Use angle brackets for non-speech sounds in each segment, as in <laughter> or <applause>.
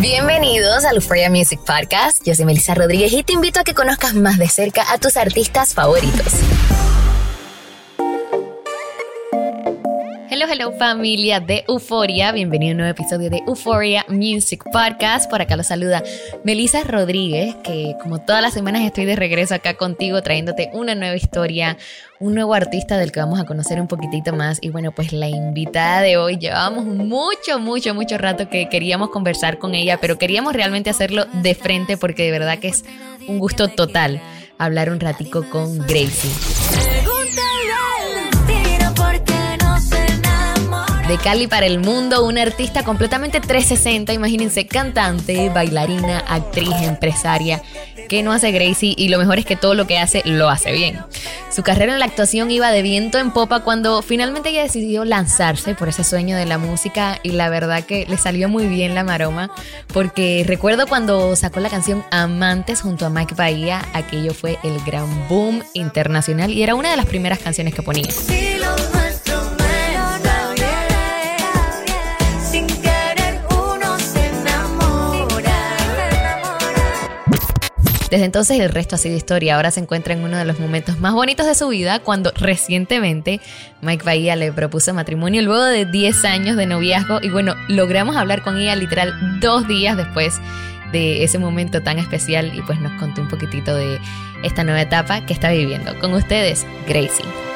Bienvenidos al Euphoria Music Podcast. Yo soy Melissa Rodríguez y te invito a que conozcas más de cerca a tus artistas favoritos. Hello, hello familia de Euforia. Bienvenido a un nuevo episodio de Euphoria Music Podcast. Por acá los saluda Melissa Rodríguez, que como todas las semanas estoy de regreso acá contigo trayéndote una nueva historia, un nuevo artista del que vamos a conocer un poquitito más. Y bueno, pues la invitada de hoy, llevábamos mucho, mucho, mucho rato que queríamos conversar con ella, pero queríamos realmente hacerlo de frente porque de verdad que es un gusto total hablar un ratico con Gracie. De Cali para el mundo, una artista completamente 360, imagínense, cantante, bailarina, actriz, empresaria. ¿Qué no hace Gracie? Y lo mejor es que todo lo que hace lo hace bien. Su carrera en la actuación iba de viento en popa cuando finalmente ella decidió lanzarse por ese sueño de la música y la verdad que le salió muy bien la maroma porque recuerdo cuando sacó la canción Amantes junto a Mike Bahía, aquello fue el gran boom internacional y era una de las primeras canciones que ponía. Desde entonces el resto ha sido historia. Ahora se encuentra en uno de los momentos más bonitos de su vida cuando recientemente Mike Bahía le propuso matrimonio luego de 10 años de noviazgo y bueno, logramos hablar con ella literal dos días después de ese momento tan especial y pues nos contó un poquitito de esta nueva etapa que está viviendo. Con ustedes, Gracie.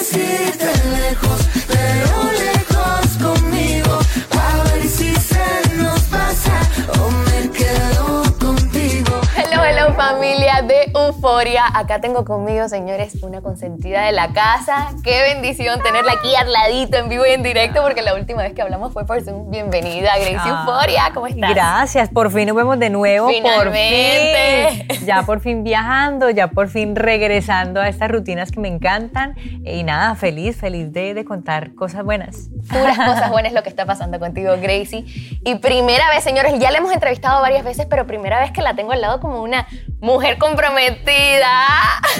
Debieras irte lejos, pero Euforia. Acá tengo conmigo, señores, una consentida de la casa. Qué bendición tenerla aquí al ladito, en vivo y en directo, porque la última vez que hablamos fue por Zoom. Bienvenida, Gracie Ah. Euforia. ¿Cómo estás? Gracias, por fin nos vemos de nuevo. Finalmente. Por fin. Ya por fin viajando, ya por fin regresando a estas rutinas que me encantan. Y nada, feliz, feliz de, de contar cosas buenas. Puras <laughs> cosas buenas lo que está pasando contigo, Gracie. Y primera vez, señores, ya la hemos entrevistado varias veces, pero primera vez que la tengo al lado como una mujer comprometida.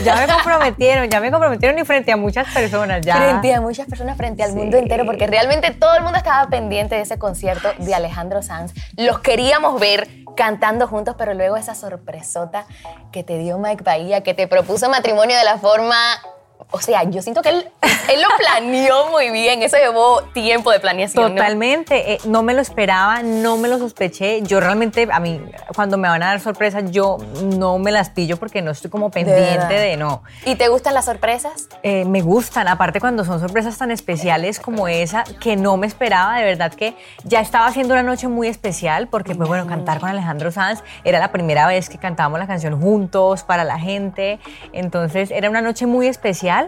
Ya me comprometieron, ya me comprometieron y frente a muchas personas. Ya. Frente a muchas personas, frente al mundo entero, porque realmente todo el mundo estaba pendiente de ese concierto de Alejandro Sanz. Los queríamos ver cantando juntos, pero luego esa sorpresota que te dio Mike Bahía, que te propuso matrimonio de la forma... O sea, yo siento que él, él lo planeó muy bien. Eso llevó tiempo de planeación. ¿no? Totalmente, eh, no me lo esperaba, no me lo sospeché. Yo realmente, a mí, cuando me van a dar sorpresas, yo no me las pillo porque no estoy como pendiente de, no. ¿Y te gustan las sorpresas? Eh, me gustan, aparte cuando son sorpresas tan especiales como esa, que no me esperaba, de verdad que ya estaba haciendo una noche muy especial, porque pues bueno, cantar con Alejandro Sanz era la primera vez que cantábamos la canción juntos para la gente, entonces era una noche muy especial.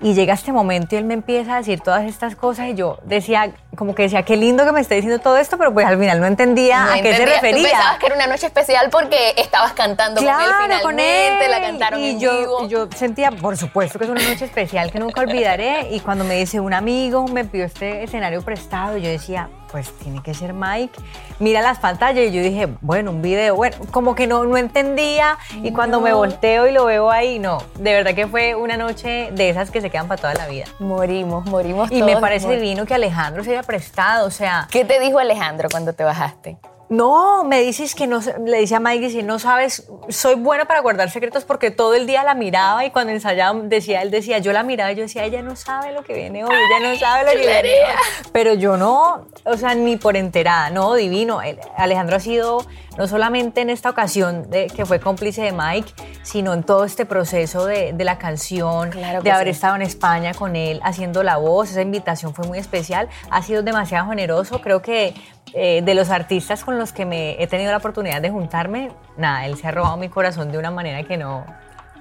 Y llega este momento y él me empieza a decir todas estas cosas y yo decía, como que decía, qué lindo que me esté diciendo todo esto, pero pues al final no entendía No a qué se refería. Tú pensabas que era una noche especial porque estabas cantando con él finalmente, con él. la cantaron y en yo, vivo. yo sentía, por supuesto que es una noche especial que nunca olvidaré. Y cuando me dice un amigo, me pidió este escenario prestado, yo decía, pues tiene que ser Mike. Mira las pantallas y yo dije, bueno, un video, bueno, como que no, no entendía. Y cuando me volteo y lo veo ahí, no, de verdad que fue una noche de esas que se quedan para toda la vida. Morimos, morimos Y me parece divino que Alejandro se haya prestado, o sea... ¿Qué te dijo Alejandro cuando te bajaste? No, me dices que no, le decía a Mike, dice, no sabes, soy buena para guardar secretos porque todo el día la miraba y cuando ensayábamos, decía, él decía, yo la miraba y yo decía, ella no sabe lo que viene hoy, ella no sabe lo que viene hoy. Pero yo no, o sea, ni por enterada, no, divino. Alejandro ha sido no solamente en esta ocasión de, que fue cómplice de Mike, sino en todo este proceso de, de la canción, Claro de haber sí. estado en España con él haciendo la voz, esa invitación fue muy especial, ha sido demasiado generoso, creo que eh, de los artistas con los que me he tenido la oportunidad de juntarme, nada, él se ha robado mi corazón de una manera que no,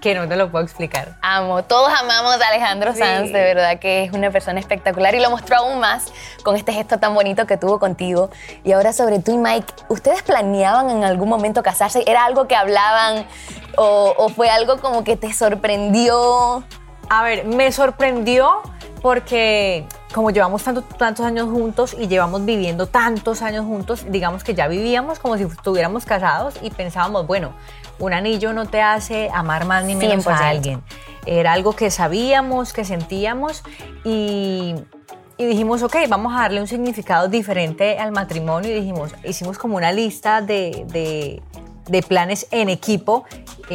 que no te lo puedo explicar. Amo, todos amamos a Alejandro Sí. Sanz, de verdad que es una persona espectacular y lo mostró aún más con este gesto tan bonito que tuvo contigo. Y ahora sobre tú y Mike, ¿ustedes planeaban en algún momento casarse? ¿Era algo que hablaban o, o fue algo como que te sorprendió? A ver, me sorprendió porque como llevamos tanto- tantos años juntos y llevamos viviendo tantos años juntos, digamos que ya vivíamos como si estuviéramos casados y pensábamos, bueno, un anillo no te hace amar más ni menos 100%. a alguien. Era algo que sabíamos, que sentíamos y, y dijimos, ok, vamos a darle un significado diferente al matrimonio y dijimos, hicimos como una lista de, de- de planes en equipo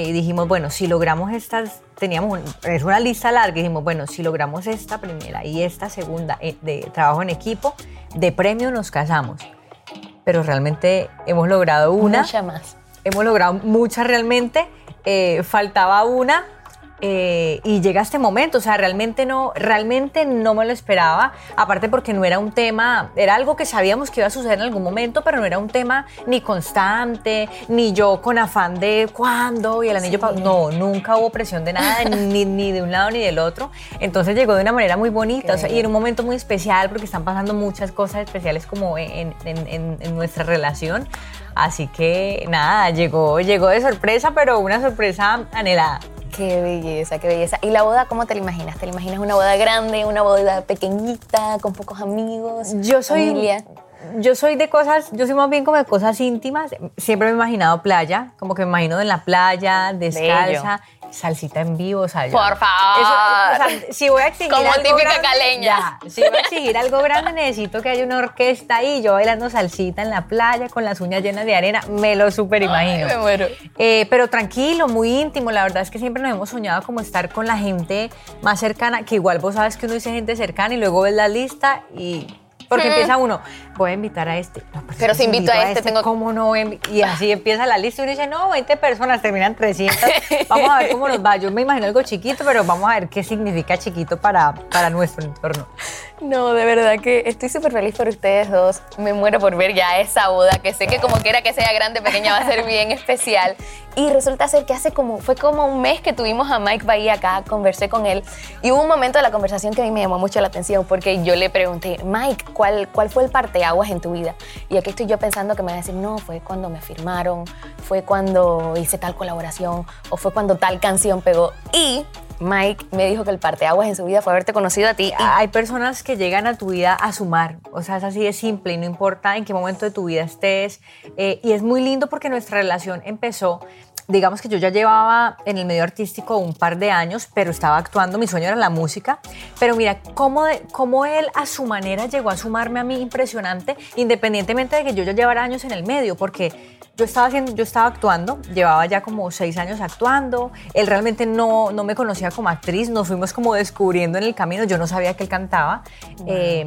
y dijimos, bueno, si logramos estas, teníamos, un- es una lista larga, y dijimos, bueno, si logramos esta primera y esta segunda eh, de trabajo en equipo, de premio nos casamos. Pero realmente hemos logrado una. Mucha más. Hemos logrado muchas realmente. eh, faltaba una. Eh, y llega este momento, o sea, realmente no, realmente no me lo esperaba, aparte porque no era un tema, era algo que sabíamos que iba a suceder en algún momento, pero no era un tema ni constante, ni yo con afán de cuándo y el anillo, pa- no, nunca hubo presión de nada, <laughs> ni, ni de un lado ni del otro, entonces llegó de una manera muy bonita, o sea, y en un momento muy especial porque están pasando muchas cosas especiales como en, en- en- en nuestra relación, así que nada, llegó, llegó de sorpresa, pero una sorpresa anhelada. Qué belleza, qué belleza. ¿Y la boda cómo te la imaginas? ¿Te la imaginas una boda grande, una boda pequeñita, con pocos amigos? Yo soy, familia? yo soy de cosas, yo soy más bien como de cosas íntimas. Siempre me he imaginado playa, como que me imagino en la playa, descalza, salsita en vivo. O sea, yo- Por favor. Eso, o sea, si voy a exigir Como algo típica grande, caleña. ya, si voy a exigir algo grande, necesito que haya una orquesta ahí, yo bailando salsita en la playa con las uñas llenas de arena. Me lo súper imagino. me muero. Eh, pero tranquilo, muy íntimo. La verdad es que siempre nos hemos soñado como estar con la gente más cercana, que igual vos sabes que uno dice gente cercana y luego ves la lista y... Porque empieza uno, voy a invitar a este. No, pues Pero es si que invito a este, tengo- ¿Cómo no voy a invi-?" Y así empieza la lista y uno dice, no, 20 personas, terminan 300. <laughs> Vamos a ver cómo nos va. Yo me imagino algo chiquito, pero vamos a ver qué significa chiquito para, para nuestro entorno. No, de verdad que estoy súper feliz por ustedes dos. Me muero por ver ya esa boda, que sé que como quiera que sea grande, pequeña, va a ser bien especial. Y resulta ser que hace como, fue como un mes que tuvimos a Mike Bahía acá, conversé con él. Y hubo un momento de la conversación que a mí me llamó mucho la atención, porque yo le pregunté, Mike, ¿cuál, cuál fue el parteaguas en tu vida? Y aquí estoy yo pensando que me va a decir, no, fue cuando me firmaron, fue cuando hice tal colaboración, o fue cuando tal canción pegó. Y Mike me dijo que el parteaguas en su vida fue haberte conocido a ti. Hay personas que llegan a tu vida a sumar, o sea, es así de simple y no importa en qué momento de tu vida estés. Eh, y es muy lindo porque nuestra relación empezó, digamos que yo ya llevaba en el medio artístico un par de años, pero estaba actuando, mi sueño era la música. Pero mira, cómo, de- cómo él a su manera llegó a sumarme a mí impresionante, independientemente de que yo ya llevara años en el medio, porque yo estaba, haciendo, yo estaba actuando, llevaba ya como seis años actuando, él realmente no, no me conocía como actriz, nos fuimos como descubriendo en el camino, yo no sabía que él cantaba. Eh,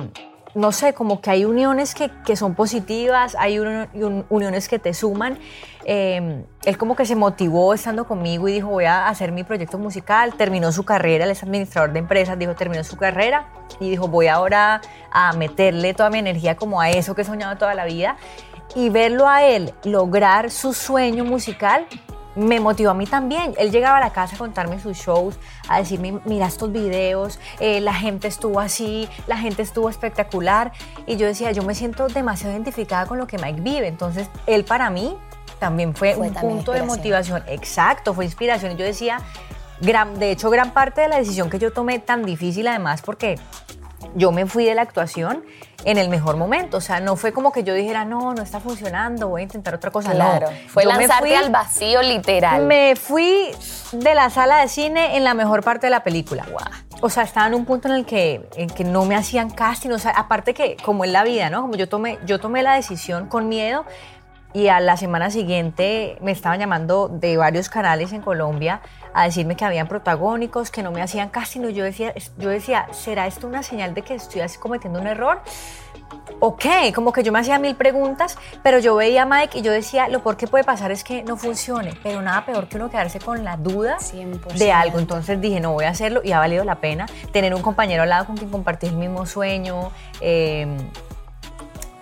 no sé, como que hay uniones que, que son positivas, hay uni- un- uniones que te suman. Eh, él como que se motivó estando conmigo y dijo, voy a hacer mi proyecto musical, terminó su carrera, él es administrador de empresas, dijo, terminó su carrera y dijo, voy ahora a meterle toda mi energía como a eso que he soñado toda la vida. Y verlo a él lograr su sueño musical me motivó a mí también. Él llegaba a la casa a contarme sus shows, a decirme, mira estos videos, eh, la gente estuvo así, la gente estuvo espectacular. Y yo decía, yo me siento demasiado identificada con lo que Mike vive. Entonces, él para mí también fue, Fue un también punto de motivación. Exacto, fue inspiración. Y yo decía, gran, de hecho, gran parte de la decisión que yo tomé tan difícil además porque yo me fui de la actuación en el mejor momento. O sea, no fue como que yo dijera, no, no está funcionando, voy a intentar otra cosa. Claro, no. fue Yo lanzarte fui- al vacío literal. Me fui de la sala de cine en la mejor parte de la película. O sea, estaba en un punto en el que, en que no me hacían casting. O sea, aparte que, como en la vida, ¿no? Como yo tomé, yo tomé la decisión con miedo y a la semana siguiente me estaban llamando de varios canales en Colombia a decirme que habían protagónicos, que no me hacían casting. Yo decía, yo decía, ¿será esto una señal de que estoy así cometiendo un error? ok, como que yo me hacía mil preguntas, pero yo veía a Mike y yo decía, lo peor que puede pasar es que no funcione, pero nada peor que uno quedarse con la duda de algo. Entonces dije, no voy a hacerlo y ha valido la pena tener un compañero al lado con quien compartir el mismo sueño. eh,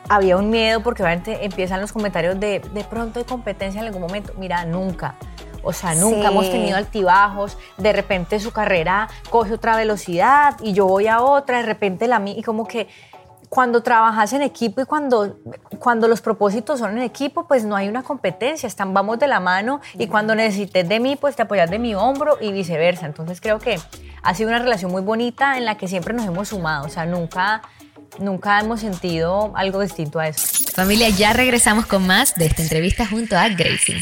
había un miedo porque obviamente empiezan los comentarios de de pronto hay competencia en algún momento. Mira, nunca. O sea, nunca Sí. hemos tenido altibajos. De repente su carrera coge otra velocidad y yo voy a otra. De repente la mía. Y como que cuando trabajas en equipo y cuando, cuando los propósitos son en equipo, pues no hay una competencia. Están, vamos de la mano y cuando necesites de mí, pues te apoyas de mi hombro y viceversa. Entonces creo que ha sido una relación muy bonita en la que siempre nos hemos sumado. O sea, nunca, nunca hemos sentido algo distinto a eso. Familia, ya regresamos con más de esta entrevista junto a Gracie.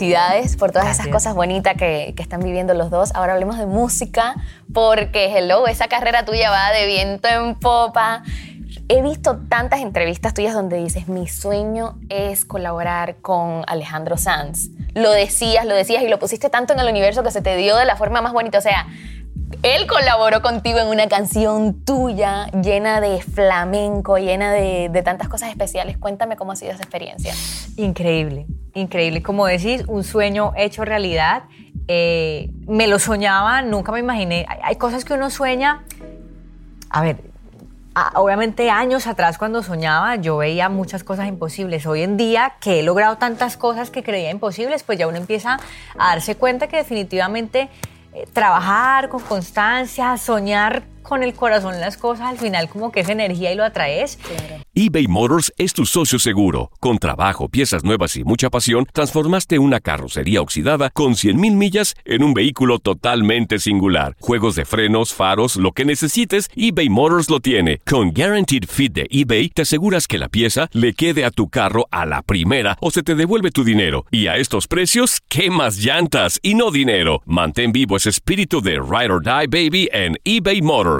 Felicidades por todas esas cosas bonitas que, que están viviendo los dos. Ahora hablemos de música, porque hello, esa carrera tuya va de viento en popa. He visto tantas entrevistas tuyas donde dices, mi sueño es colaborar con Alejandro Sanz. Lo decías, lo decías y lo pusiste tanto en el universo que se te dio de la forma más bonita. O sea, él colaboró contigo en una canción tuya llena de flamenco, llena de, tantas cosas especiales. Cuéntame cómo ha sido esa experiencia. Increíble, increíble. Como decís, un sueño hecho realidad. Eh, me lo soñaba, nunca me imaginé. Hay, hay cosas que uno sueña. A ver, obviamente años atrás cuando soñaba yo veía muchas cosas imposibles. Hoy en día que he logrado tantas cosas que creía imposibles, pues ya uno empieza a darse cuenta que definitivamente trabajar con constancia, soñar con el corazón las cosas, al final como que es energía y lo atraes. Claro. eBay Motors es tu socio seguro. Con trabajo, piezas nuevas y mucha pasión, transformaste una carrocería oxidada con 100.000 millas en un vehículo totalmente singular. Juegos de frenos, faros, lo que necesites, eBay Motors lo tiene. Con Guaranteed Fit de eBay, te aseguras que la pieza le quede a tu carro a la primera o se te devuelve tu dinero. Y a estos precios, ¿qué más llantas y no dinero? Mantén vivo ese espíritu de Ride or Die Baby en eBay Motors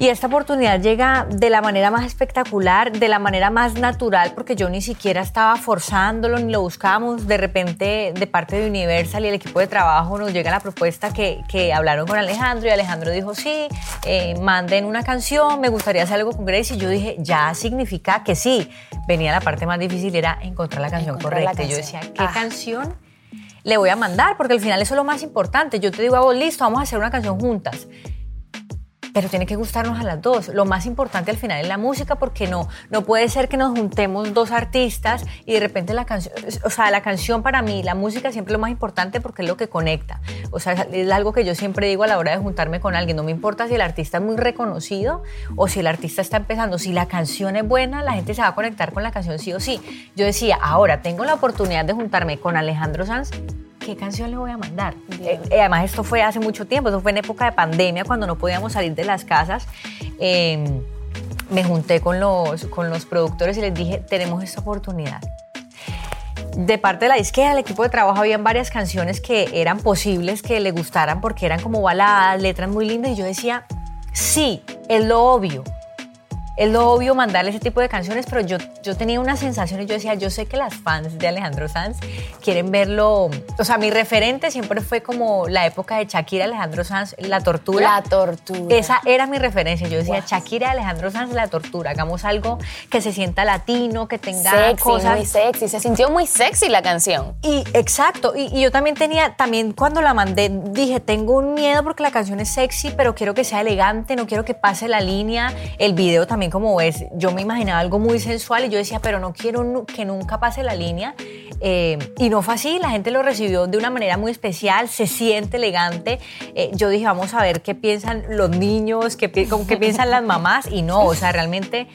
Y esta oportunidad llega de la manera más espectacular, de la manera más natural, porque yo ni siquiera estaba forzándolo ni lo buscábamos. De repente, de parte de Universal y el equipo de trabajo, nos llega la propuesta que, que hablaron con Alejandro y Alejandro dijo: Sí, eh, manden una canción, me gustaría hacer algo con Grace. Y yo dije: Ya significa que sí. Venía la parte más difícil, era encontrar la canción Encontrar la correcta. Y yo decía: ¿Qué Ah. canción? Le voy a mandar, porque al final eso es lo más importante. Yo te digo a vos, listo, vamos a hacer una canción juntas pero tiene que gustarnos a las dos. Lo más importante al final es la música porque no, no puede ser que nos juntemos dos artistas y de repente la canción, o sea, la canción para mí, la música siempre lo más importante porque es lo que conecta. O sea, es algo que yo siempre digo a la hora de juntarme con alguien. No me importa si el artista es muy reconocido o si el artista está empezando. Si la canción es buena, la gente se va a conectar con la canción sí o sí. Yo decía, ahora tengo la oportunidad de juntarme con Alejandro Sanz. ¿Qué canción le voy a mandar? Eh, eh, además, esto fue hace mucho tiempo, eso fue en época de pandemia, cuando no podíamos salir de las casas. Eh, me junté con los, con los productores y les dije, tenemos esta oportunidad. De parte de la disquera, el equipo de trabajo, habían varias canciones que eran posibles que le gustaran porque eran como baladas, letras muy lindas y yo decía, sí, es lo obvio. Es lo obvio mandarle ese tipo de canciones, pero yo, yo tenía una sensación y yo decía, yo sé que las fans de Alejandro Sanz quieren verlo. O sea, mi referente siempre fue como la época de Shakira, Alejandro Sanz, La Tortura. La tortura. Esa era mi referencia. Yo decía, Shakira, Alejandro Sanz, La Tortura. Hagamos algo que se sienta latino, que tenga Sexy, cosas. muy sexy. Se sintió muy sexy la canción. Y exacto, y, y yo también tenía, también cuando la mandé, dije, tengo un miedo porque la canción es sexy, pero quiero que sea elegante, no quiero que pase la línea. El video también como ves, yo me imaginaba algo muy sensual y yo decía, pero no quiero que nunca pase la línea. Eh, y no fue así, la gente lo recibió de una manera muy especial, se siente elegante. Eh, yo dije, vamos a ver qué piensan los niños, qué, pi- qué piensan las mamás, y no, o sea, realmente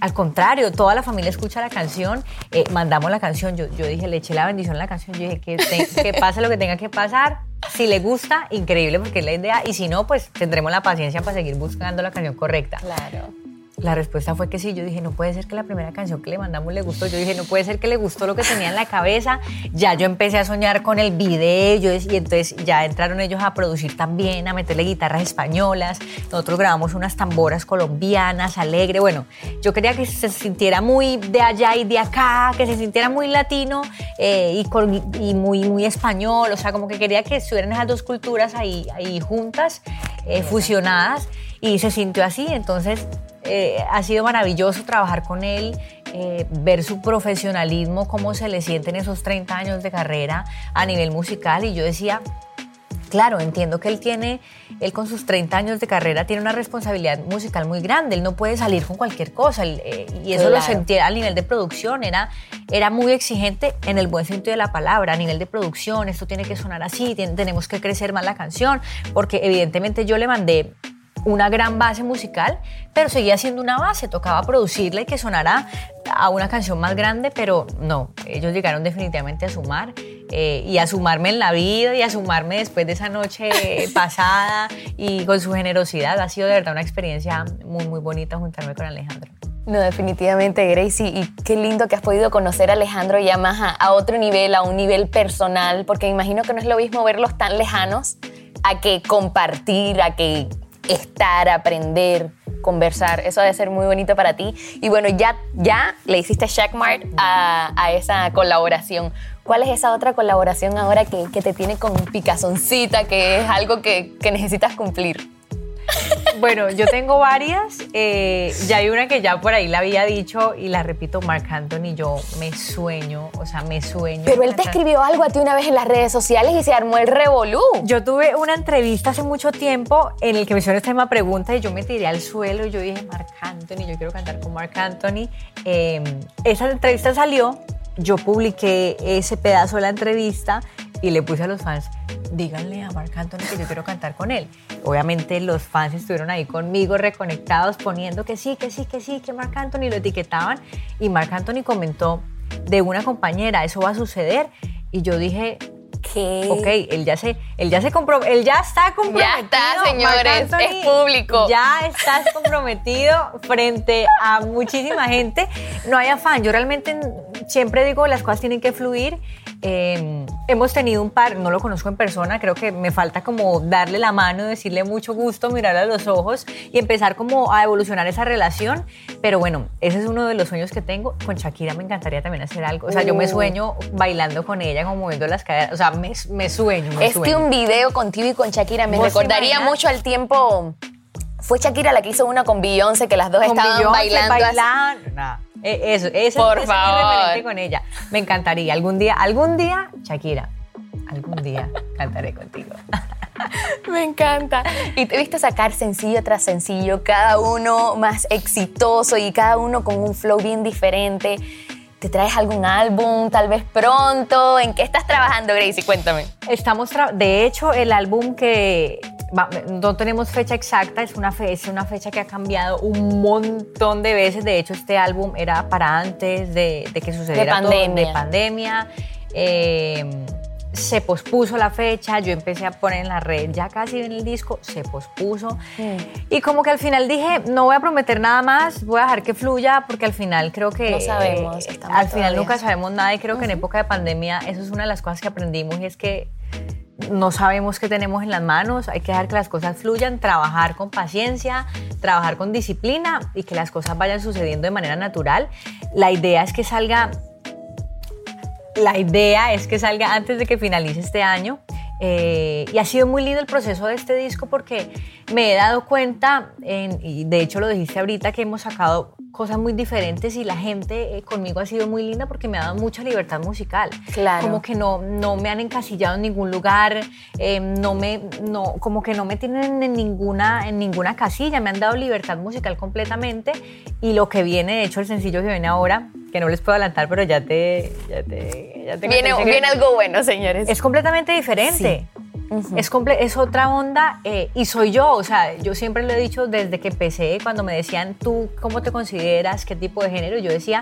al contrario, toda la familia escucha la canción, eh, mandamos la canción, yo, yo dije, le eché la bendición a la canción, yo dije, que, te- que pase lo que tenga que pasar, si le gusta, increíble, porque es la idea, y si no, pues tendremos la paciencia para seguir buscando la canción correcta. Claro. La respuesta fue que sí. Yo dije, no puede ser que la primera canción que le mandamos le gustó. Yo dije, no puede ser que le gustó lo que tenía en la cabeza. Ya yo empecé a soñar con el video yo, y entonces ya entraron ellos a producir también, a meterle guitarras españolas. Nosotros grabamos unas tamboras colombianas, alegre. Bueno, yo quería que se sintiera muy de allá y de acá, que se sintiera muy latino eh, y, con- muy, muy español. O sea, como que quería que estuvieran esas dos culturas ahí, ahí juntas, eh, fusionadas. Y se sintió así. Entonces, eh, ha sido maravilloso trabajar con él, eh, ver su profesionalismo, cómo se le sienten esos 30 años de carrera a nivel musical. Y yo decía, claro, entiendo que él tiene, él con sus 30 años de carrera tiene una responsabilidad musical muy grande. Él no puede salir con cualquier cosa. él, eh, y eso lo Claro. sentía a nivel de producción. Era, era muy exigente en el buen sentido de la palabra, a nivel de producción. Esto tiene que sonar así, tien- tenemos que crecer más la canción. Porque evidentemente yo le mandé una gran base musical, pero seguía siendo una base, tocaba producirla y que sonara a una canción más grande, pero no, ellos llegaron definitivamente a sumar eh, y a sumarme en la vida y a sumarme después de esa noche <laughs> pasada y con su generosidad. Ha sido de verdad una experiencia muy, muy bonita juntarme con Alejandro. No, definitivamente, Gracie. Y qué lindo que has podido conocer a Alejandro ya más a, a otro nivel, a un nivel personal, porque me imagino que no es lo mismo verlos tan lejanos a que compartir, a que estar, aprender, conversar. Eso debe ser muy bonito para ti. Y bueno, ya, ya le hiciste checkmark a, a esa colaboración. ¿Cuál es esa otra colaboración ahora que, que te tiene con picazoncita, que es algo que, que necesitas cumplir? Bueno, yo tengo varias. eh, ya hay una que ya por ahí la había dicho y la repito, Mark Anthony, yo me sueño, o sea, me sueño. Pero él te escribió algo a ti una vez en las redes sociales y se armó el revolú. Yo tuve una entrevista hace mucho tiempo en el que me hicieron esta misma pregunta y yo me tiré al suelo y yo dije, Marc Anthony, yo quiero cantar con Marc Anthony. Eh, esa entrevista salió, yo publiqué ese pedazo de la entrevista y le puse a los fans, díganle a Marc Anthony que yo quiero cantar con él. Obviamente los fans estuvieron ahí conmigo reconectados poniendo que sí, que sí, que sí, que Marc Anthony lo etiquetaban y Marc Anthony comentó de una compañera, eso va a suceder y yo dije, ¿Qué? Ok, él ya se, él ya se compro, él ya está comprometido. Ya está, señores, Anthony, es público. Ya estás comprometido frente a muchísima gente. No hay afán. Yo realmente siempre digo las cosas tienen que fluir. Eh, hemos tenido un par, no lo conozco en persona, creo que me falta como darle la mano, decirle mucho gusto, mirarle a los ojos y empezar como a evolucionar esa relación. Pero bueno, ese es uno de los sueños que tengo. Con Shakira me encantaría también hacer algo. O sea, yo me Uh. sueño bailando con ella, como moviendo las caderas. O sea, me, me sueño, me Es que sueño. un video contigo y con Shakira me ¿Vos recordaría imaginas? mucho al tiempo. Fue Shakira la que hizo una con Beyoncé, que las dos Con estaban Beyoncé, bailando. así. bailaban. Nah, e- Eso, ese, Por es mi favor. referente con ella. Me encantaría. Algún día, algún día, Shakira, algún día cantaré contigo. <laughs> Me encanta. Y te viste sacar sencillo tras sencillo, cada uno más exitoso y cada uno con un flow bien diferente. ¿Te traes algún álbum tal vez pronto? ¿En qué estás trabajando, Gracie? Cuéntame. Estamos, tra- de hecho, el álbum que va- no tenemos fecha exacta, es una, fe- es una fecha que ha cambiado un montón de veces. De hecho, este álbum era para antes de, de que sucediera todo, pandemia. de pandemia. Eh, se pospuso la fecha, yo empecé a poner en la red, ya casi en el disco, se pospuso. Y como que al final dije, no voy a prometer nada más, voy a dejar que fluya, porque al final creo que... No sabemos, eh, al final todavía. nunca sabemos nada y creo que en época de pandemia eso es una de las cosas que aprendimos y es que no sabemos qué tenemos en las manos, hay que dejar que las cosas fluyan, trabajar con paciencia, trabajar con disciplina y que las cosas vayan sucediendo de manera natural. La idea es que salga la idea es que salga antes de que finalice este año. eh, y ha sido muy lindo el proceso de este disco porque me he dado cuenta, en- y de hecho lo dijiste ahorita, que hemos sacado cosas muy diferentes y la gente eh, conmigo ha sido muy linda porque me ha dado mucha libertad musical. Claro. Como que no, no me han encasillado en ningún lugar, eh, no me, no, como que no me tienen en ninguna, en ninguna casilla, me han dado libertad musical completamente y lo que viene, de hecho el sencillo que viene ahora, que no les puedo adelantar, pero ya te... Ya te, ya te Viene, viene algo bueno, señores. es completamente diferente. Es, comple- es otra onda eh, y soy yo, o sea, yo siempre lo he dicho desde que empecé, cuando me decían, tú, ¿cómo te consideras? ¿Qué tipo de género? Yo decía,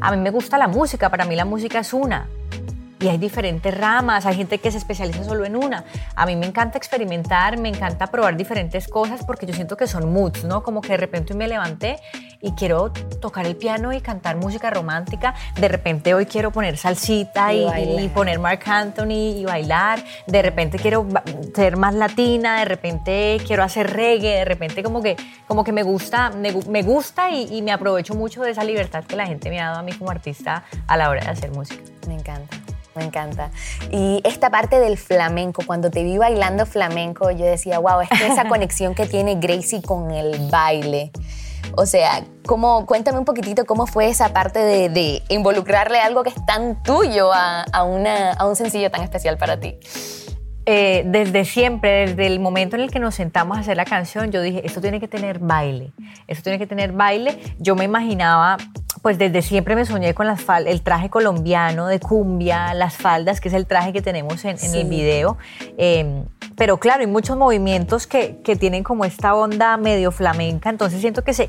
a mí me gusta la música, para mí la música es una. Y hay diferentes ramas, hay gente que se especializa solo en una. A mí me encanta experimentar, me encanta probar diferentes cosas porque yo siento que son moods, ¿no? Como que de repente me levanté y quiero tocar el piano y cantar música romántica, de repente hoy quiero poner salsita Y y, y poner Mark Anthony y bailar, de repente quiero ser más latina, de repente quiero hacer reggae, de repente como que, como que me gusta, me, me gusta y, y me aprovecho mucho de esa libertad que la gente me ha dado a mí como artista a la hora de hacer música. Me encanta, me encanta. Y esta parte del flamenco, cuando te vi bailando flamenco, yo decía, wow, es que esa <laughs> conexión que tiene Gracie con el baile. O sea, ¿cómo, cuéntame un poquitito cómo fue esa parte de, de involucrarle algo que es tan tuyo a, a una, a un sencillo tan especial para ti. Eh, desde siempre, desde el momento en el que nos sentamos a hacer la canción, yo dije, esto tiene que tener baile, esto tiene que tener baile. Yo me imaginaba, pues desde siempre me soñé con las fal- el traje colombiano de cumbia, las faldas, que es el traje que tenemos en, el video. Eh, pero claro, hay muchos movimientos que, que tienen como esta onda medio flamenca, entonces siento que se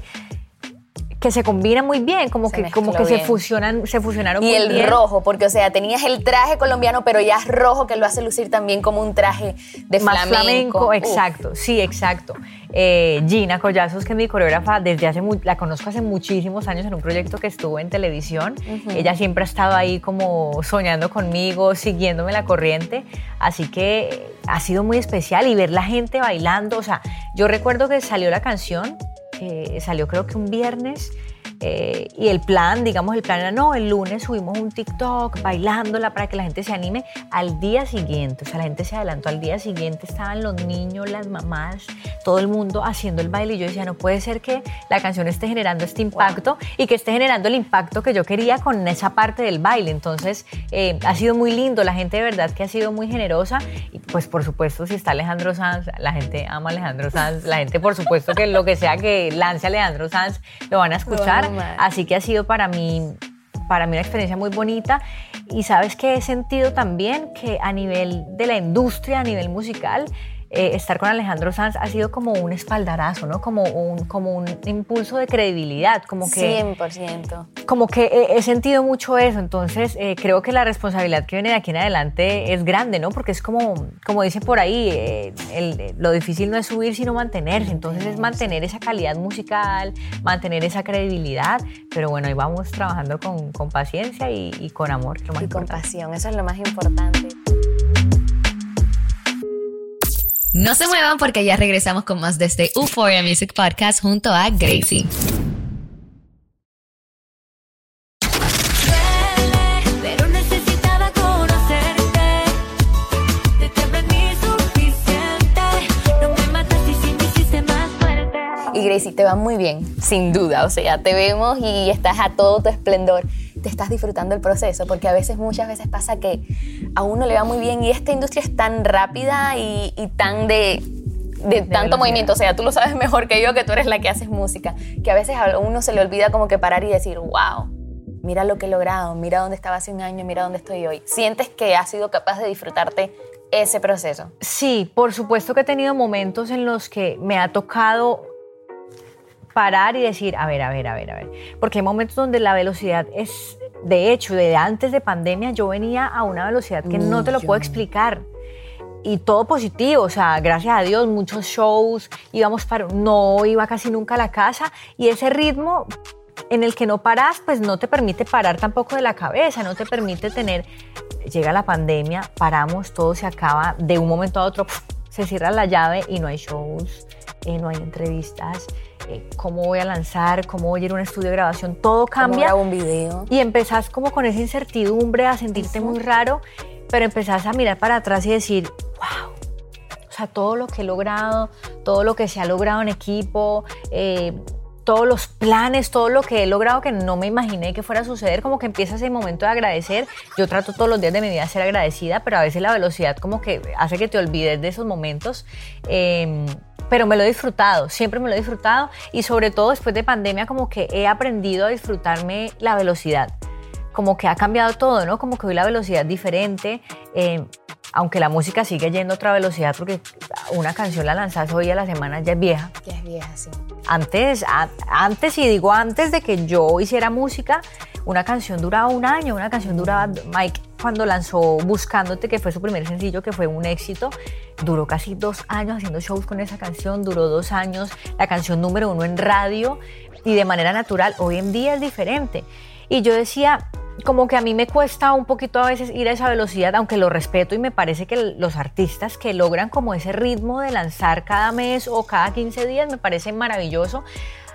que se combinan muy bien, como Se que, como que se fusionan, se fusionaron Y muy el bien. rojo, porque, o sea, tenías el traje colombiano, pero ya es rojo que lo hace lucir también como un traje de más flamenco, Uf. exacto, sí, exacto. Eh, Gina Collazos, que es mi coreógrafa, desde hace la conozco hace muchísimos años en un proyecto que estuvo en televisión. Ella siempre ha estado ahí como soñando conmigo, siguiéndome la corriente, así que eh, ha sido muy especial y ver la gente bailando, o sea, yo recuerdo que salió la canción, eh, salió creo que un viernes. Eh, y el plan, digamos, el plan era, no, el lunes subimos un TikTok bailándola para que la gente se anime al día siguiente. O sea, la gente se adelantó al día siguiente, estaban los niños, las mamás, todo el mundo haciendo el baile. Y yo decía, no puede ser que la canción esté generando este impacto y que esté generando el impacto que yo quería con esa parte del baile. Entonces, eh, ha sido muy lindo, la gente de verdad que ha sido muy generosa. Y pues, por supuesto, si está Alejandro Sanz, la gente ama a Alejandro Sanz, la gente, por supuesto, que lo que sea que lance Alejandro Sanz, lo van a escuchar. Así que ha sido para mí, para mí una experiencia muy bonita. Y sabes que he sentido también que a nivel de la industria, a nivel musical, eh, estar con Alejandro Sanz ha sido como un espaldarazo, ¿no? Como un, como un impulso de credibilidad, como que 100%. como que he, sentido mucho eso, entonces eh, creo que la responsabilidad que viene de aquí en adelante es grande, ¿no? Porque es como, como dice por ahí, eh, el- lo difícil no es subir, sino mantenerse, entonces es mantener esa calidad musical, mantener esa credibilidad, pero bueno, ahí vamos trabajando con, con paciencia y, y con amor. que es lo más Y con importante. pasión, eso es lo más importante. No se muevan porque ya regresamos con más de este Euphoria Music Podcast junto a Gracie. Y Gracie, te va muy bien, sin duda. O sea, te vemos y estás a todo tu esplendor. Te estás disfrutando el proceso, porque a veces, muchas veces pasa que a uno le va muy bien y esta industria es tan rápida y, y tan de, de tanto movimiento. O sea, tú lo sabes <laughs> mejor que yo, que tú eres la que haces música, que a veces a uno se le olvida como que parar y decir, wow, mira lo que he logrado, mira dónde estaba hace un año, mira dónde estoy hoy. Sientes que has sido capaz de disfrutarte ese proceso. Sí, por supuesto que he tenido momentos en los que me ha tocado parar y decir, a ver, a ver, a ver, a ver. Porque hay momentos donde la velocidad es, de hecho, de antes de pandemia yo venía a una velocidad que no te lo puedo explicar. Y todo positivo, o sea, gracias a Dios, muchos shows, íbamos para, no iba casi nunca a la casa y ese ritmo en el que no paras, pues no te permite parar tampoco de la cabeza, no te permite tener, llega la pandemia, paramos, todo se acaba, de un momento a otro se cierra la llave y no hay shows, eh, no hay entrevistas, eh, cómo voy a lanzar, cómo voy a ir a un estudio de grabación, todo ¿Cómo cambia. grabo un video? Y empezás como con esa incertidumbre, a sentirte muy raro, pero empezás a mirar para atrás y decir, wow, o sea, todo lo que he logrado, todo lo que se ha logrado en equipo, eh, todos los planes, todo lo que he logrado que no me imaginé que fuera a suceder, como que empieza ese momento de agradecer. Yo trato todos los días de mi vida ser agradecida, pero a veces la velocidad como que hace que te olvides de esos momentos. Eh, pero me lo he disfrutado, siempre me lo he disfrutado y sobre todo después de pandemia como que he aprendido a disfrutarme la velocidad como que ha cambiado todo, ¿no? Como que hoy la velocidad es diferente, eh, aunque la música sigue yendo a otra velocidad, porque una canción la lanzas hoy a la semana ya es vieja. Ya es vieja, sí. Antes, a- antes, y digo antes de que yo hiciera música, una canción duraba un año, una canción duraba, Mike, cuando lanzó Buscándote, que fue su primer sencillo, que fue un éxito. Duró casi dos años haciendo shows con esa canción, duró dos años, la canción número uno en radio y de manera natural. Hoy en día es diferente. Y yo decía, como que a mí me cuesta un poquito a veces ir a esa velocidad, aunque lo respeto y me parece que los artistas que logran como ese ritmo de lanzar cada mes o cada 15 días me parece maravilloso.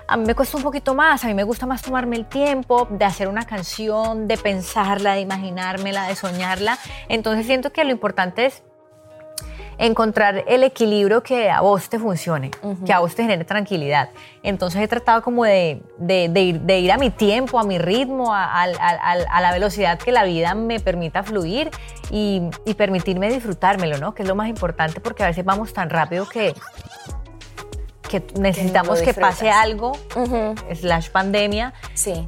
A mí me cuesta un poquito más, a mí me gusta más tomarme el tiempo de hacer una canción, de pensarla, de imaginármela, de soñarla. Entonces siento que lo importante es encontrar el equilibrio que a vos te funcione, que a vos te genere tranquilidad. Entonces he tratado como de, de- de ir, de ir a mi tiempo, a mi ritmo, a, al- al- a la velocidad que la vida me permita fluir y, y permitirme disfrutármelo, ¿no? Que es lo más importante porque a veces vamos tan rápido que, que necesitamos que pase disfrutas. algo, slash pandemia,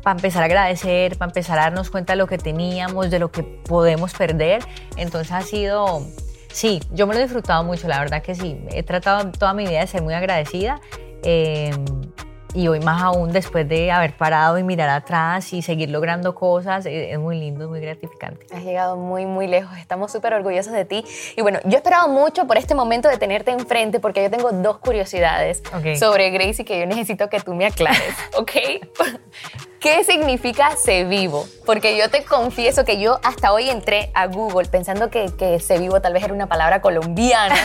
para empezar a agradecer, para empezar a darnos cuenta de lo que teníamos, de lo que podemos perder. Entonces ha sido, sí, yo me lo he disfrutado mucho, la verdad que sí. He tratado toda mi vida de ser muy agradecida. eh, y hoy más aún después de haber parado y mirar atrás y seguir logrando cosas, eh, es muy lindo, es muy gratificante. Has llegado muy, muy lejos. Estamos súper orgullosos de ti. Y bueno, yo he esperado mucho por este momento de tenerte enfrente porque yo tengo dos curiosidades Ok. sobre Gracie que yo necesito que tú me aclares, <laughs> ¿ok? ¿Qué significa se vivo? Porque yo te confieso que yo hasta hoy entré a Google pensando que, que se vivo tal vez era una palabra colombiana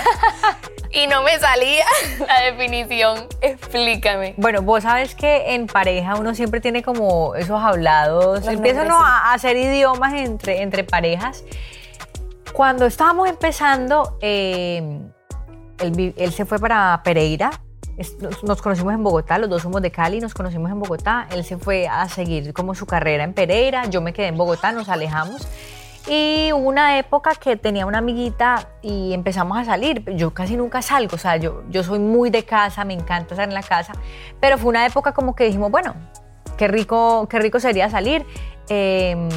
<laughs> y no me salía la definición. Explícame. Bueno, vos sabes que en pareja uno siempre tiene como esos hablados, Los empieza uno a hacer idiomas entre, entre parejas. Cuando estábamos empezando, eh, él, se fue para Pereira, nos, conocimos en Bogotá, los dos somos de Cali, nos conocimos en Bogotá, él se fue a seguir como su carrera en Pereira, yo me quedé en Bogotá, nos alejamos. Y hubo una época que tenía una amiguita y empezamos a salir. Yo casi nunca salgo, o sea, yo, yo soy muy de casa, me encanta estar en la casa, pero fue una época como que dijimos, bueno, qué rico, qué rico sería salir. Eh,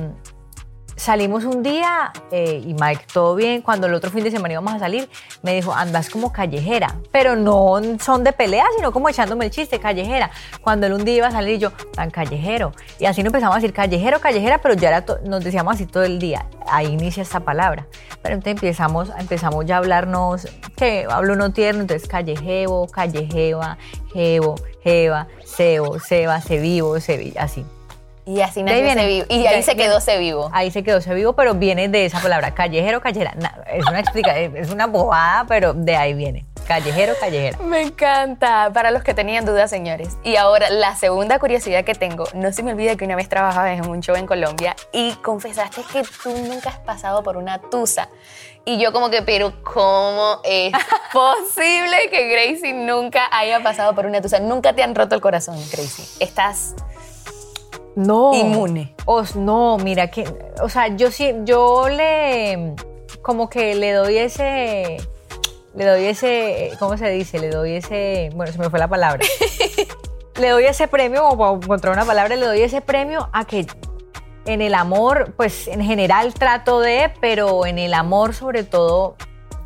salimos un día eh, y Mike, todo bien. Cuando el otro fin de semana íbamos a salir, me dijo, andas como callejera. Pero no son de pelea, sino como echándome el chiste, callejera. Cuando él un día iba a salir, yo, tan callejero. Y así nos empezamos a decir callejero, callejera, pero ya era nos decíamos así todo el día. Ahí inicia esta palabra. Pero entonces empezamos, empezamos ya a hablarnos, que hablo uno tierno, entonces callejeo, callejeva, jevo, jeva, sebo, seba, se vivo, se vi, así. Y así nació Se Vivo. Y ahí se quedó Se Vivo. Ahí se quedó se vivo, pero viene de esa palabra, callejero, callejera. Na- es una explica, es una bobada, pero de ahí viene. Callejero, callejera. Me encanta. Para los que tenían dudas, señores. Y ahora, la segunda curiosidad que tengo. No se me olvida que una vez trabajabas en un show en Colombia y confesaste que tú nunca has pasado por una tusa. Y yo como que, pero ¿cómo es <laughs> posible que Gracie nunca haya pasado por una tusa? Nunca te han roto el corazón, Gracie. Estás... No. Inmune. Os, no, mira que, o sea, yo sí, yo le, como que le doy ese, le doy ese, ¿cómo se dice? Le doy ese, bueno, se me fue la palabra. <laughs> le doy ese premio, como para encontrar una palabra, le doy ese premio a que en el amor, pues en general trato de, pero en el amor sobre todo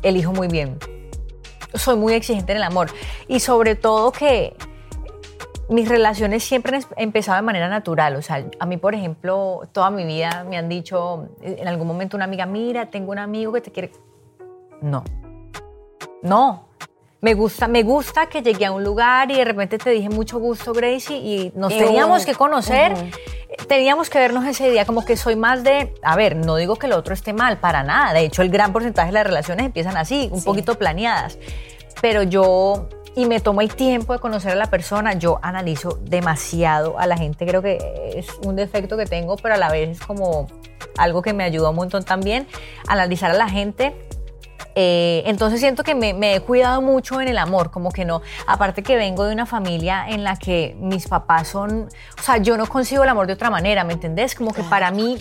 elijo muy bien. Soy muy exigente en el amor y sobre todo que mis relaciones siempre han empezado de manera natural. O sea, a mí, por ejemplo, toda mi vida me han dicho, en algún momento una amiga, mira, tengo un amigo que te quiere. No. No. Me gusta, me gusta que llegué a un lugar y de repente te dije mucho gusto, Gracie, y nos teníamos que conocer. Ujú. Teníamos que vernos ese día, como que soy más de, a ver, no digo que lo otro esté mal, para nada. De hecho, el gran porcentaje de las relaciones empiezan así, un poquito planeadas. Pero yo, y me tomo el tiempo de conocer a la persona, yo analizo demasiado a la gente, creo que es un defecto que tengo, pero a la vez es como algo que me ayuda un montón también, analizar a la gente. Eh, entonces siento que me, me he cuidado mucho en el amor, como que no, aparte que vengo de una familia en la que mis papás son, o sea, yo no consigo el amor de otra manera, ¿me entendés? Como que para mí,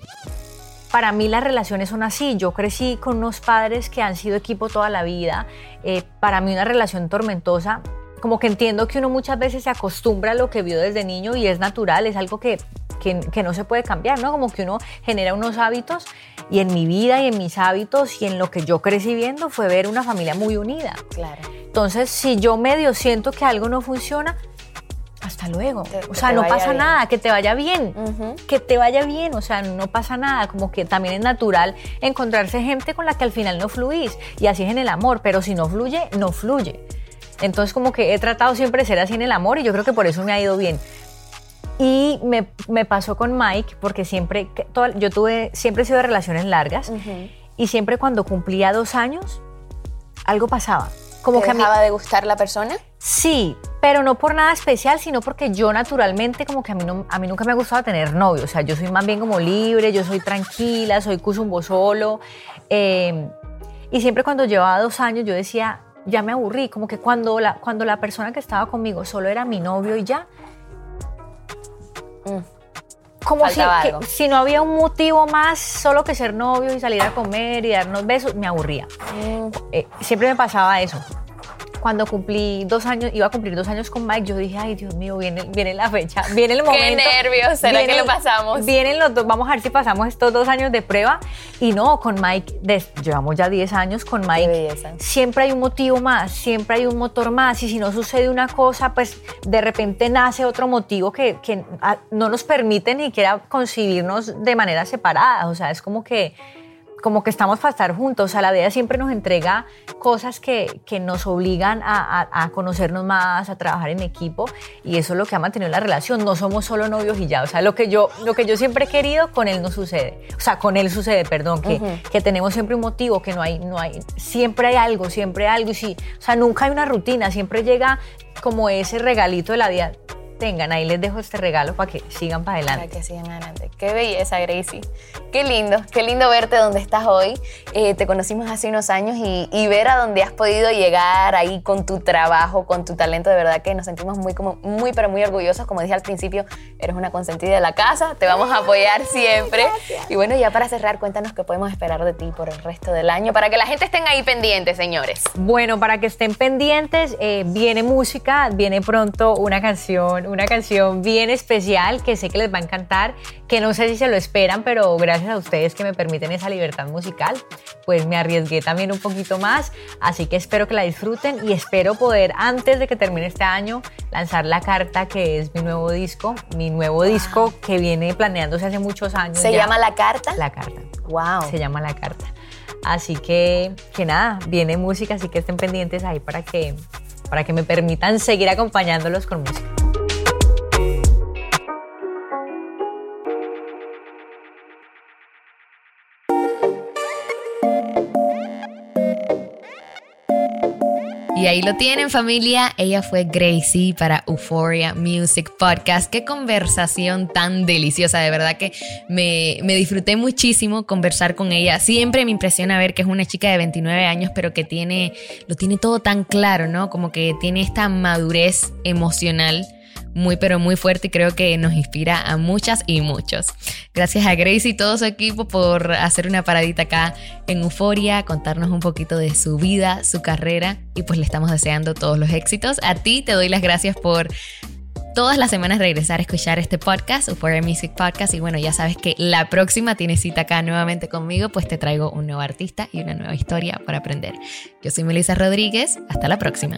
para mí las relaciones son así, yo crecí con unos padres que han sido equipo toda la vida, Eh, para mí una relación tormentosa, como que entiendo que uno muchas veces se acostumbra a lo que vio desde niño y es natural, es algo que, que, que no se puede cambiar, ¿no? Como que uno genera unos hábitos y en mi vida y en mis hábitos y en lo que yo crecí viendo fue ver una familia muy unida. Claro. Entonces, si yo medio siento que algo no funciona, hasta luego. Que- o sea, no pasa bien. nada, que te vaya bien. Que te vaya bien, o sea, no pasa nada. Como que también es natural encontrarse gente con la que al final no fluís. Y así es en el amor, pero si no fluye, no fluye. Entonces, como que he tratado siempre de ser así en el amor y yo creo que por eso me ha ido bien. Y me, me pasó con Mike, porque siempre, toda- yo tuve, siempre he sido de relaciones largas y siempre cuando cumplía dos años, algo pasaba. Como ¿Te que mí, dejaba de gustar la persona? Sí, pero no por nada especial, sino porque yo naturalmente como que a mí, no, a mí nunca me ha gustado tener novio. O sea, yo soy más bien como libre, yo soy tranquila, soy cusumbo solo. eh, y siempre cuando llevaba dos años yo decía, ya me aburrí, como que cuando la, cuando la persona que estaba conmigo solo era mi novio y ya. Como si, que- si no había un motivo más solo que ser novios y salir a comer y darnos besos, me aburría. Eh, siempre me pasaba eso. Cuando cumplí dos años, iba a cumplir dos años con Mike, yo dije, ay Dios mío, viene, viene la fecha, viene el Qué momento. nervios, ¿será que viene- lo pasamos? Vienen los dos, vamos a ver si pasamos estos dos años de prueba. Y no, con Mike, des- llevamos ya 10 años con Mike. Siempre hay un motivo más, siempre hay un motor más. Y si no sucede una cosa, pues de repente nace otro motivo que, que, ah, no nos permite ni siquiera concebirnos de manera separada. O sea, es como que como que estamos para estar juntos. O sea, la vida siempre nos entrega cosas que, que nos obligan a, a- a conocernos más, a trabajar en equipo. Y eso es lo que ha mantenido la relación. No somos solo novios y ya. O sea, lo que yo, lo que yo siempre he querido, con él no sucede. O sea, con él sucede, perdón, que, que tenemos siempre un motivo, que no hay, no hay, siempre hay algo, siempre hay algo. Y sí, o sea, nunca hay una rutina, siempre llega como ese regalito de la vida. Tengan, ahí les dejo este regalo para que sigan para adelante. Para que sigan adelante. Qué belleza, Gracie. Qué lindo, qué lindo verte donde estás hoy. Eh, te conocimos hace unos años y, y ver a dónde has podido llegar ahí con tu trabajo, con tu talento. De verdad que nos sentimos muy, como, muy, pero muy orgullosos. Como dije al principio, eres una consentida de la casa. Te vamos a apoyar siempre. Y bueno, ya para cerrar, cuéntanos qué podemos esperar de ti por el resto del año para que la gente estén ahí pendiente, señores. Bueno, para que estén pendientes, eh, viene música, viene pronto una canción, una canción bien especial que sé que les va a encantar, que no sé si se lo esperan, pero gracias a ustedes que me permiten esa libertad musical, pues me arriesgué también un poquito más, así que espero que la disfruten y espero poder antes de que termine este año lanzar la carta que es mi nuevo disco, mi nuevo disco que viene planeándose hace muchos años. ¿Se ya. llama La Carta? La carta. Wow. Se llama La Carta. Así que, que nada, viene música, así que estén pendientes ahí para que, para que me permitan seguir acompañándolos con música. Y ahí lo tienen familia, ella fue Gracie para Euphoria Music Podcast. Qué conversación tan deliciosa, de verdad que me, me disfruté muchísimo conversar con ella. Siempre me impresiona ver que es una chica de 29 años, pero que tiene, lo tiene todo tan claro, ¿no? Como que tiene esta madurez emocional muy pero muy fuerte y creo que nos inspira a muchas y muchos. Gracias a Gracie y todo su equipo por hacer una paradita acá en Euforia, contarnos un poquito de su vida, su carrera y pues le estamos deseando todos los éxitos. A ti te doy las gracias por todas las semanas regresar a escuchar este podcast, Euphoria Music Podcast y bueno, ya sabes que la próxima tienes cita acá nuevamente conmigo, pues te traigo un nuevo artista y una nueva historia para aprender. Yo soy Melissa Rodríguez, hasta la próxima.